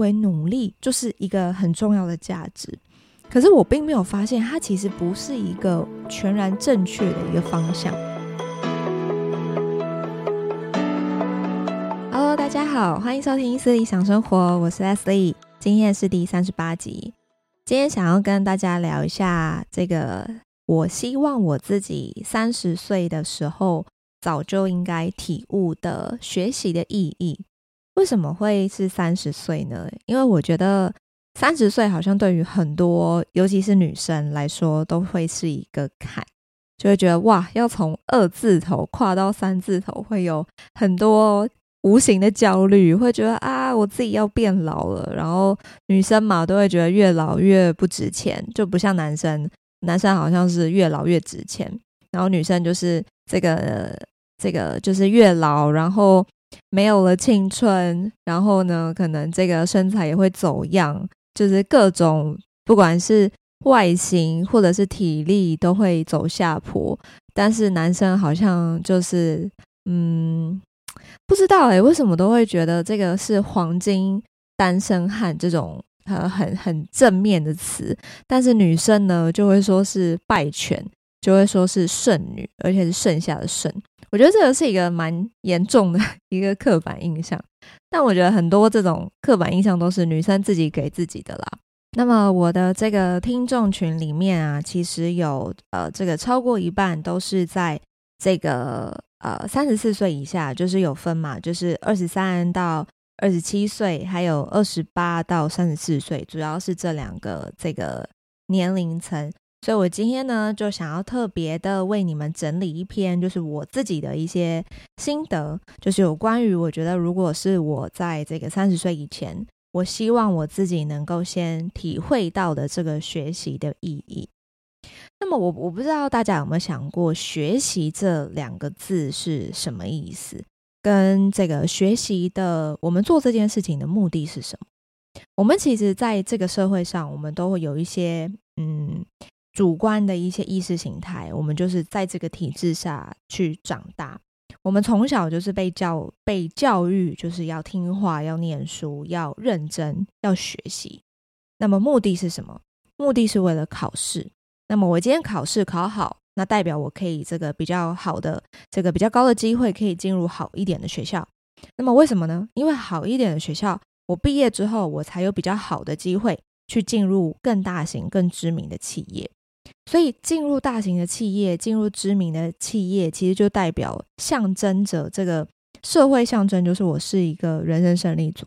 为努力就是一个很重要的价值，可是我并没有发现它其实不是一个全然正确的一个方向。Hello，大家好，欢迎收听《思理想生活》，我是 Leslie，今天是第三十八集。今天想要跟大家聊一下这个，我希望我自己三十岁的时候早就应该体悟的学习的意义。为什么会是三十岁呢？因为我觉得三十岁好像对于很多，尤其是女生来说，都会是一个坎，就会觉得哇，要从二字头跨到三字头，会有很多无形的焦虑，会觉得啊，我自己要变老了。然后女生嘛，都会觉得越老越不值钱，就不像男生，男生好像是越老越值钱，然后女生就是这个这个就是越老，然后。没有了青春，然后呢，可能这个身材也会走样，就是各种不管是外形或者是体力都会走下坡。但是男生好像就是，嗯，不知道诶，为什么都会觉得这个是黄金单身汉这种呃很很正面的词，但是女生呢就会说是败犬。就会说是剩女，而且是剩下的剩。我觉得这个是一个蛮严重的 一个刻板印象，但我觉得很多这种刻板印象都是女生自己给自己的啦。那么我的这个听众群里面啊，其实有呃这个超过一半都是在这个呃三十四岁以下，就是有分嘛，就是二十三到二十七岁，还有二十八到三十四岁，主要是这两个这个年龄层。所以，我今天呢，就想要特别的为你们整理一篇，就是我自己的一些心得，就是有关于我觉得，如果是我在这个三十岁以前，我希望我自己能够先体会到的这个学习的意义。那么我，我不知道大家有没有想过，学习这两个字是什么意思？跟这个学习的，我们做这件事情的目的是什么？我们其实在这个社会上，我们都会有一些，嗯。主观的一些意识形态，我们就是在这个体制下去长大。我们从小就是被教被教育，就是要听话，要念书，要认真，要学习。那么目的是什么？目的是为了考试。那么我今天考试考好，那代表我可以这个比较好的，这个比较高的机会，可以进入好一点的学校。那么为什么呢？因为好一点的学校，我毕业之后，我才有比较好的机会去进入更大型、更知名的企业。所以进入大型的企业，进入知名的企业，其实就代表象征着这个社会象征，就是我是一个人生胜利组。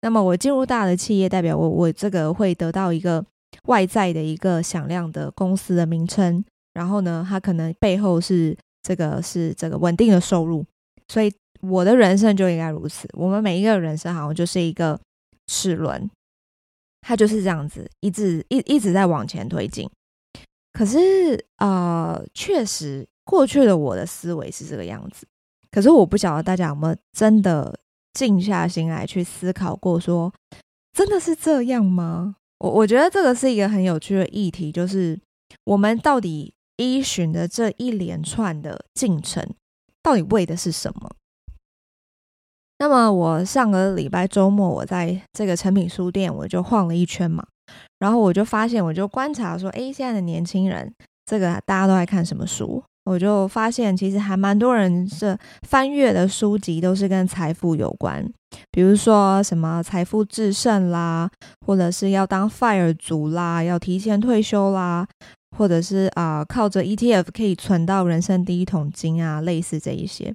那么我进入大的企业，代表我我这个会得到一个外在的一个响亮的公司的名称，然后呢，它可能背后是这个是这个稳定的收入。所以我的人生就应该如此。我们每一个人生好像就是一个齿轮，它就是这样子，一直一一直在往前推进。可是啊、确实，过去的我的思维是这个样子。可是我不晓得大家有没有真的静下心来去思考过，说真的是这样吗？我我觉得这个是一个很有趣的议题，就是我们到底依循的这一连串的进程，到底为的是什么？那么我上个礼拜周末，我在这个诚品书店，我就晃了一圈嘛。然后我就发现，我就观察说，诶，现在的年轻人，这个大家都在看什么书？我就发现，其实还蛮多人是翻阅的书籍都是跟财富有关，比如说什么财富制胜啦，或者是要当 FIRE 族啦，要提前退休啦，或者是啊、靠着 ETF 可以存到人生第一桶金啊，类似这一些。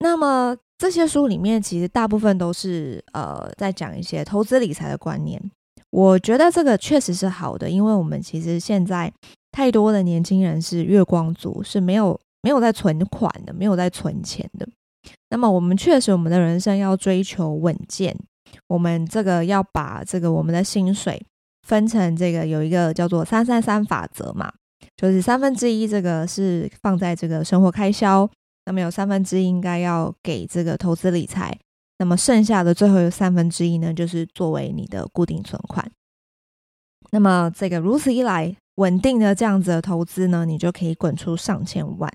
那么这些书里面，其实大部分都是呃在讲一些投资理财的观念。我觉得这个确实是好的，因为我们其实现在太多的年轻人是月光族，是没有没有在存款的，没有在存钱的。那么我们确实，我们的人生要追求稳健，我们这个要把这个我们的薪水分成这个有一个叫做三三三法则嘛，就是三分之一这个是放在这个生活开销，那么有三分之一应该要给这个投资理财。那么剩下的最后有三分之一呢，就是作为你的固定存款。那么这个如此一来，稳定的这样子的投资呢，你就可以滚出上千万。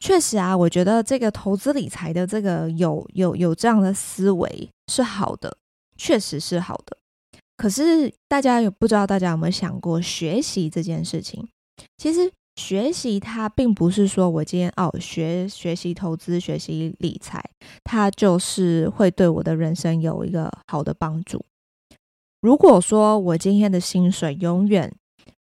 确实啊，我觉得这个投资理财的这个有有有这样的思维是好的，确实是好的。可是大家有不知道大家有没有想过学习这件事情？其实学习它并不是说我今天哦学学习投资、学习理财，它就是会对我的人生有一个好的帮助。如果说我今天的薪水永远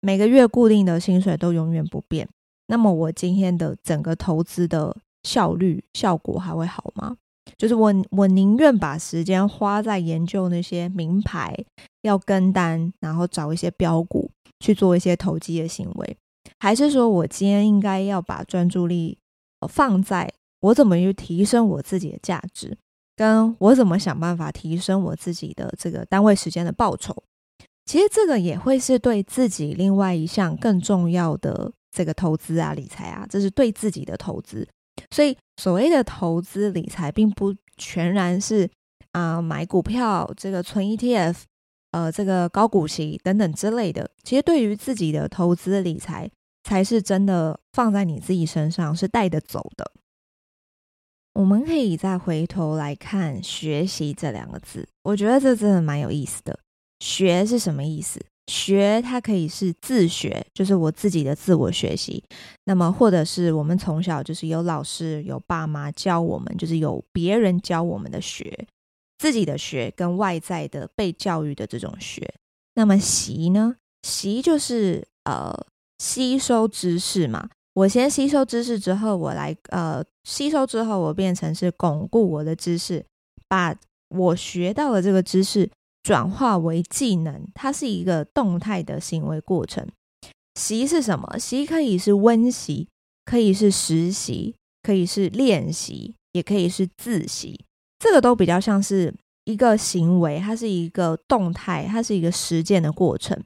每个月固定的薪水都永远不变，那么我今天的整个投资的效率效果还会好吗？就是我我宁愿把时间花在研究那些名牌，要跟单，然后找一些标股去做一些投机的行为，还是说我今天应该要把专注力放在我怎么去提升我自己的价值？跟我怎么想办法提升我自己的这个单位时间的报酬，其实这个也会是对自己另外一项更重要的这个投资啊、理财啊，这是对自己的投资。所以所谓的投资理财，并不全然是啊、买股票、这个存 ETF、呃这个高股息等等之类的。其实对于自己的投资理财，才是真的放在你自己身上是带得走的。我们可以再回头来看“学习”这两个字，我觉得这真的蛮有意思的。学是什么意思？学它可以是自学，就是我自己的自我学习；那么或者是我们从小就是有老师、有爸妈教我们，就是有别人教我们的学，自己的学跟外在的被教育的这种学。那么习呢？习就是呃吸收知识嘛。我先吸收知识之后，我来呃吸收之后，我变成是巩固我的知识，把我学到的这个知识转化为技能，它是一个动态的行为过程。习是什么？习可以是温习，可以是实习，可以是练习，也可以是自习。这个都比较像是一个行为，它是一个动态，它是一个实践的过程。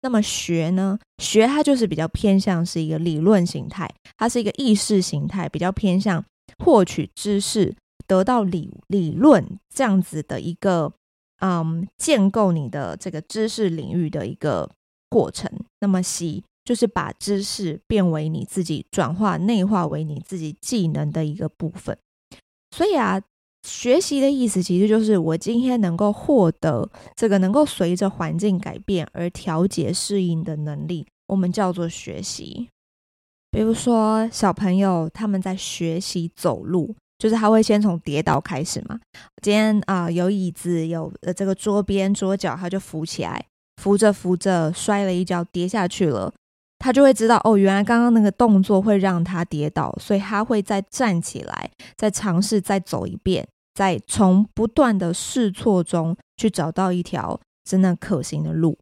那么学呢？学它就是比较偏向是一个理论形态，它是一个意识形态，比较偏向获取知识、得到理理论这样子的一个嗯，建构你的这个知识领域的一个过程。那么习就是把知识变为你自己转化内化为你自己技能的一个部分。所以啊。学习的意思其实就是我今天能够获得这个能够随着环境改变而调节适应的能力，我们叫做学习。比如说小朋友他们在学习走路，就是他会先从跌倒开始嘛。今天啊、有椅子有呃这个桌边桌角，他就扶起来，扶着扶着摔了一跤跌下去了。他就会知道哦，原来刚刚那个动作会让他跌倒，所以他会再站起来，再尝试再走一遍，在从不断的试错中去找到一条真的可行的路。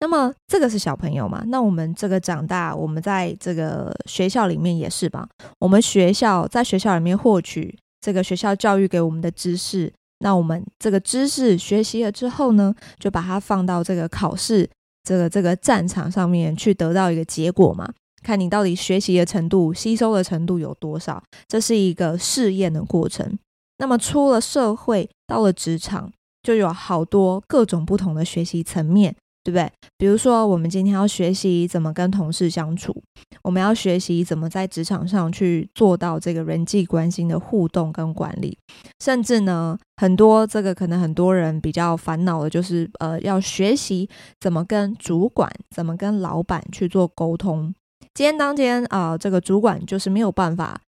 那么这个是小朋友嘛？那我们这个长大，我们在这个学校里面也是吧？我们学校在学校里面获取这个学校教育给我们的知识，那我们这个知识学习了之后呢，就把它放到这个考试。这个这个战场上面去得到一个结果嘛，看你到底学习的程度、吸收的程度有多少，这是一个试验的过程。那么出了社会，到了职场，就有好多各种不同的学习层面。对不对？比如说，我们今天要学习怎么跟同事相处，我们要学习怎么在职场上去做到这个人际关系的互动跟管理，甚至呢，很多这个可能很多人比较烦恼的就是，呃，要学习怎么跟主管、怎么跟老板去做沟通。今天当天啊、这个主管就是没有办法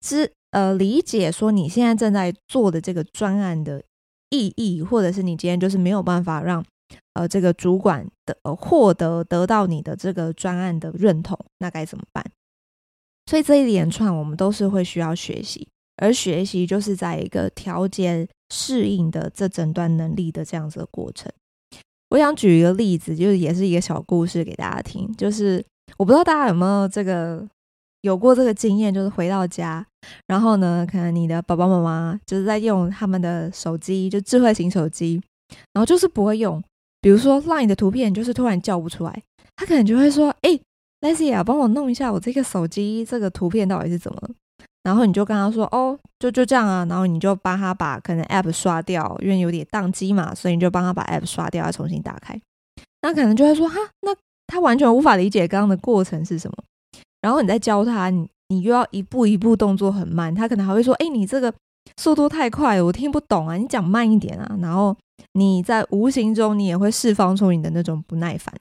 知呃理解说你现在正在做的这个专案的意义，或者是你今天就是没有办法让。呃，这个主管的呃获得得到你的这个专案的认同，那该怎么办？所以这一连串我们都是会需要学习，而学习就是在一个调节适应的这整段能力的这样子的过程。我想举一个例子，就是也是一个小故事给大家听，就是我不知道大家有没有这个有过这个经验，就是回到家，然后呢，可能你的爸爸妈妈就是在用他们的手机，就智慧型手机，然后就是不会用。比如说，LINE 的图片就是突然叫不出来，他可能就会说：“哎，Leslie 啊，帮我弄一下我这个手机这个图片到底是怎么了？”然后你就跟他说：“哦，就就这样啊。”然后你就帮他把可能 App 刷掉，因为有点宕机嘛，所以你就帮他把 App 刷掉，要重新打开。那可能就会说：“哈，那他完全无法理解刚刚的过程是什么。”然后你再教他，你你又要一步一步动作很慢，他可能还会说：“哎，你这个速度太快，我听不懂啊，你讲慢一点啊。然后你在无形中你也会释放出你的那种不耐烦，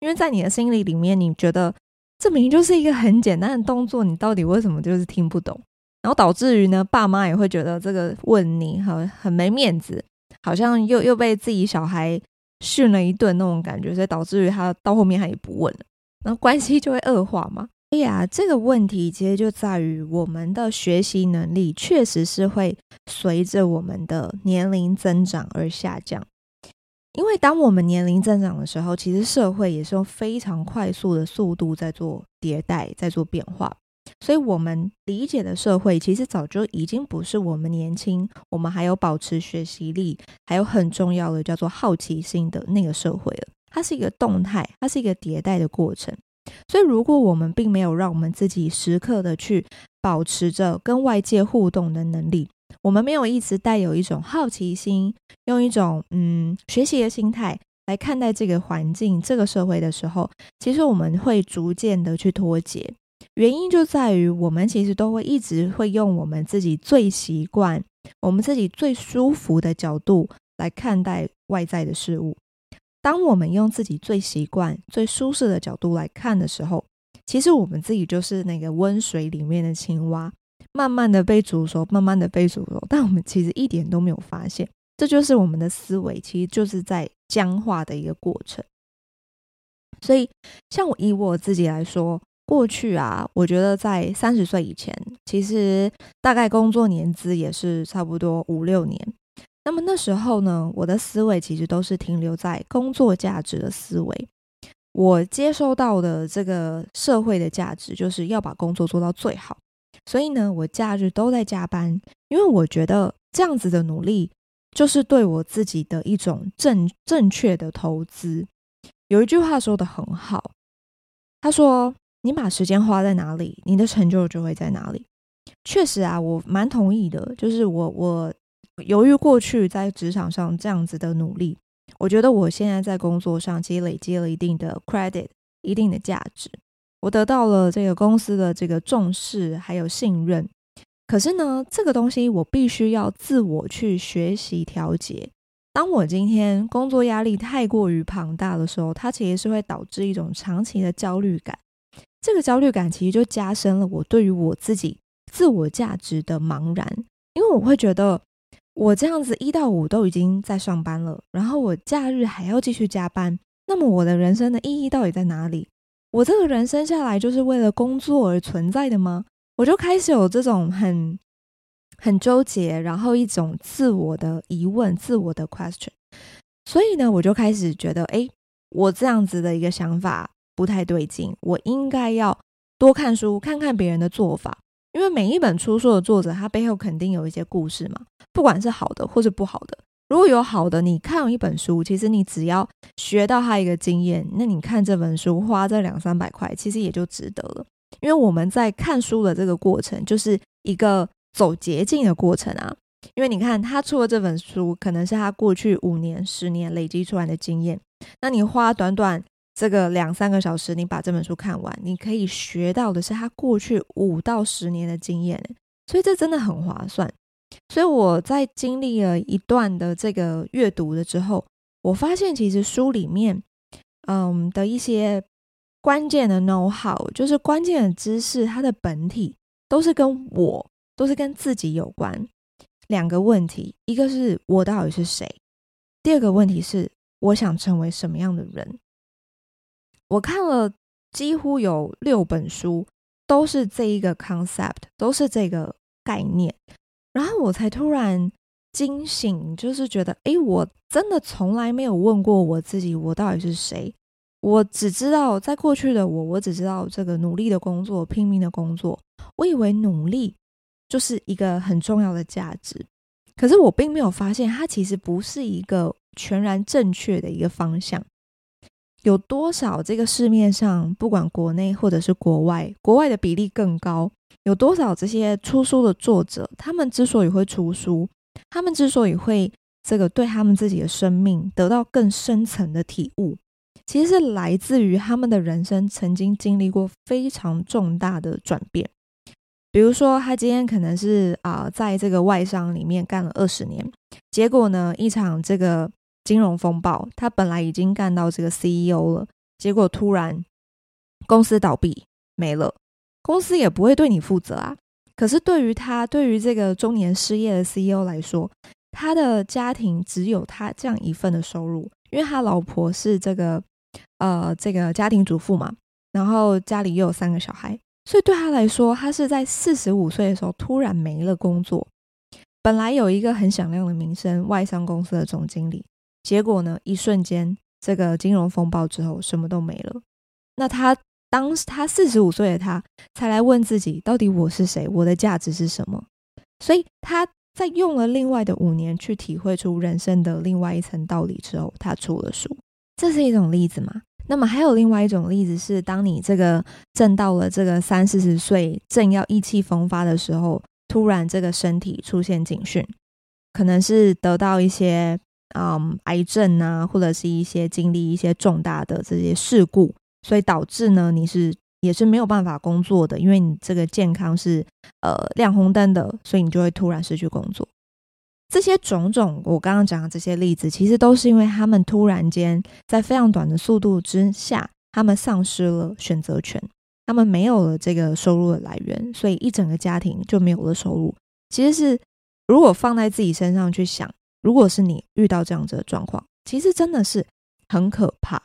因为在你的心里里面，你觉得这明明就是一个很简单的动作，你到底为什么就是听不懂？然后导致于呢，爸妈也会觉得这个问你很很没面子，好像又又被自己小孩训了一顿那种感觉，所以导致于他到后面他也不问了，然后关系就会恶化嘛。对呀，这个问题其实就在于我们的学习能力确实是会随着我们的年龄增长而下降，因为当我们年龄增长的时候，其实社会也是用非常快速的速度在做迭代，在做变化。所以，我们理解的社会，其实早就已经不是我们年轻，我们还有保持学习力，还有很重要的叫做好奇心的那个社会了。它是一个动态，它是一个迭代的过程。所以，如果我们并没有让我们自己时刻的去保持着跟外界互动的能力，我们没有一直带有一种好奇心，用一种嗯学习的心态来看待这个环境、这个社会的时候，其实我们会逐渐的去脱节。原因就在于，我们其实都会一直会用我们自己最习惯、我们自己最舒服的角度来看待外在的事物。当我们用自己最习惯、最舒适的角度来看的时候，其实我们自己就是那个温水里面的青蛙，慢慢的被煮熟，慢慢的被煮熟，但我们其实一点都没有发现。这就是我们的思维，其实就是在僵化的一个过程。所以，像我以我自己来说。过去啊，我觉得在三十岁以前，其实大概工作年资也是差不多五六年。那么那时候呢，我的思维其实都是停留在工作价值的思维。我接收到的这个社会的价值，就是要把工作做到最好。所以呢，我假日都在加班，因为我觉得这样子的努力，就是对我自己的一种正正确的投资。有一句话说得很好，他说。你把时间花在哪里，你的成就就会在哪里。确实啊，我蛮同意的。就是我，我由于过去在职场上这样子的努力，我觉得我现在在工作上其实累积了一定的 credit，一定的价值。我得到了这个公司的这个重视，还有信任。可是呢，这个东西我必须要自我去学习调节。当我今天工作压力太过于庞大的时候，它其实是会导致一种长期的焦虑感。这个焦虑感其实就加深了我对于我自己自我价值的茫然，因为我会觉得我这样子一到五都已经在上班了，然后我假日还要继续加班，那么我的人生的意义到底在哪里？我这个人生下来就是为了工作而存在的吗？我就开始有这种很很纠结，然后一种自我的疑问、自我的 question，所以呢，我就开始觉得，哎，我这样子的一个想法。不太对劲，我应该要多看书，看看别人的做法，因为每一本出书的作者，他背后肯定有一些故事嘛，不管是好的或是不好的。如果有好的，你看一本书，其实你只要学到他一个经验，那你看这本书花这两三百块，其实也就值得了。因为我们在看书的这个过程，就是一个走捷径的过程啊。因为你看他出了这本书，可能是他过去五年、十年累积出来的经验，那你花短短。这个两三个小时，你把这本书看完，你可以学到的是他过去五到十年的经验，所以这真的很划算。所以我在经历了一段的这个阅读了之后，我发现其实书里面，嗯的一些关键的 know how，就是关键的知识，它的本体都是跟我，都是跟自己有关。两个问题，一个是我到底是谁？第二个问题是我想成为什么样的人？我看了几乎有六本书，都是这一个 concept，都是这个概念，然后我才突然惊醒，就是觉得，诶，我真的从来没有问过我自己，我到底是谁？我只知道在过去的我，我只知道这个努力的工作，拼命的工作，我以为努力就是一个很重要的价值，可是我并没有发现，它其实不是一个全然正确的一个方向。有多少这个市面上，不管国内或者是国外，国外的比例更高。有多少这些出书的作者，他们之所以会出书，他们之所以会这个对他们自己的生命得到更深层的体悟，其实是来自于他们的人生曾经经历过非常重大的转变。比如说，他今天可能是啊、在这个外商里面干了二十年，结果呢，一场这个金融风暴，他本来已经干到这个 CEO 了，结果突然公司倒闭没了，公司也不会对你负责啊。可是对于他，对于这个中年失业的 CEO 来说，他的家庭只有他这样一份的收入，因为他老婆是这个呃这个家庭主妇嘛，然后家里又有三个小孩。所以对他来说，他是在四十五岁的时候突然没了工作。本来有一个很响亮的名声，外商公司的总经理，结果呢，一瞬间这个金融风暴之后，什么都没了。那他当他四十五岁的他，才来问自己，到底我是谁？我的价值是什么？所以他在用了另外的五年去体会出人生的另外一层道理之后，他出了书。这是一种例子嘛？那么还有另外一种例子是，当你这个正到了这个三四十岁，正要意气风发的时候，突然这个身体出现警讯，可能是得到一些嗯癌症啊，或者是一些经历一些重大的这些事故，所以导致呢你是也是没有办法工作的，因为你这个健康是呃亮红灯的，所以你就会突然失去工作。这些种种，我刚刚讲的这些例子，其实都是因为他们突然间在非常短的速度之下，他们丧失了选择权，他们没有了这个收入的来源，所以一整个家庭就没有了收入。其实是如果放在自己身上去想，如果是你遇到这样子的状况，其实真的是很可怕。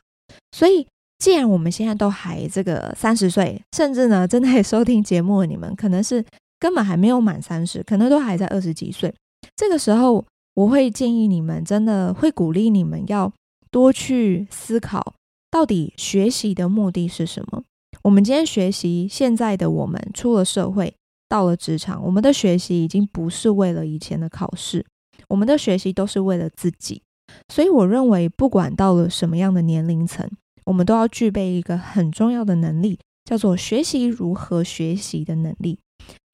所以，既然我们现在都还这个三十岁，甚至呢正在收听节目的你们，可能是根本还没有满三十，可能都还在二十几岁。这个时候，我会建议你们，真的会鼓励你们要多去思考，到底学习的目的是什么？我们今天学习，现在的我们出了社会，到了职场，我们的学习已经不是为了以前的考试，我们的学习都是为了自己。所以，我认为，不管到了什么样的年龄层，我们都要具备一个很重要的能力，叫做学习如何学习的能力，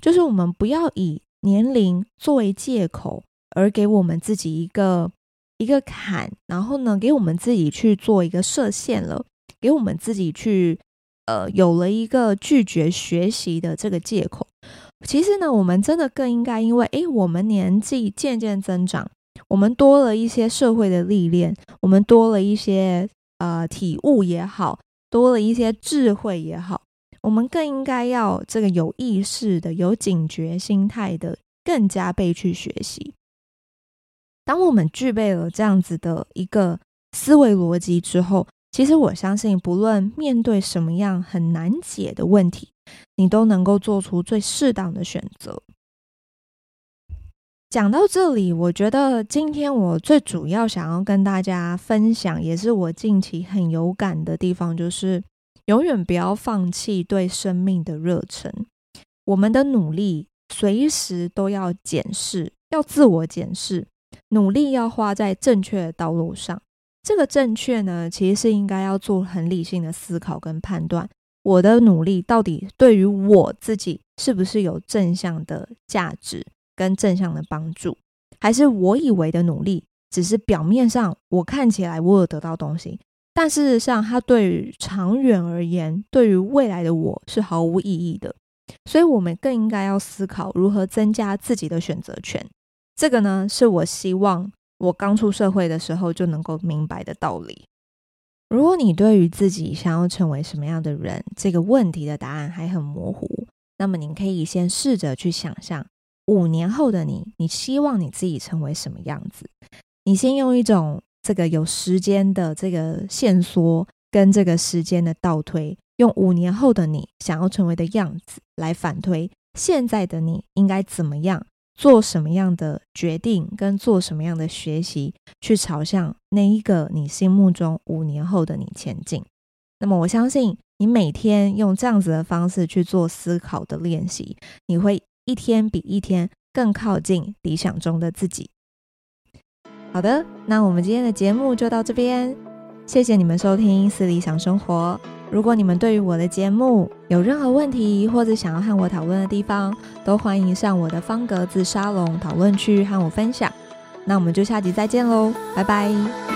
就是我们不要以年龄作为借口，而给我们自己一个一个坎，然后呢，给我们自己去做一个设限了，给我们自己去呃有了一个拒绝学习的这个借口。其实呢，我们真的更应该，因为诶，我们年纪渐渐增长，我们多了一些社会的历练，我们多了一些呃体悟也好，多了一些智慧也好。我们更应该要这个有意识的、有警觉心态的，更加倍去学习。当我们具备了这样子的一个思维逻辑之后，其实我相信，不论面对什么样很难解的问题，你都能够做出最适当的选择。讲到这里，我觉得今天我最主要想要跟大家分享，也是我近期很有感的地方，就是。永远不要放弃对生命的热忱。我们的努力随时都要检视，要自我检视，努力要花在正确的道路上。这个正确呢，其实是应该要做很理性的思考跟判断。我的努力到底对于我自己是不是有正向的价值跟正向的帮助？还是我以为的努力只是表面上我看起来我有得到东西？但事实上，它对于长远而言，对于未来的我是毫无意义的。所以，我们更应该要思考如何增加自己的选择权。这个呢，是我希望我刚出社会的时候就能够明白的道理。如果你对于自己想要成为什么样的人这个问题的答案还很模糊，那么你可以先试着去想象五年后的你，你希望你自己成为什么样子？你先用一种。这个有时间的这个线索跟这个时间的倒推，用五年后的你想要成为的样子来反推现在的你应该怎么样做什么样的决定，跟做什么样的学习，去朝向那一个你心目中五年后的你前进。那么我相信你每天用这样子的方式去做思考的练习，你会一天比一天更靠近理想中的自己。好的，那我们今天的节目就到这边，谢谢你们收听《私理想生活》。如果你们对于我的节目有任何问题，或者想要和我讨论的地方，都欢迎上我的方格子沙龙讨论区和我分享。那我们就下集再见喽，拜拜。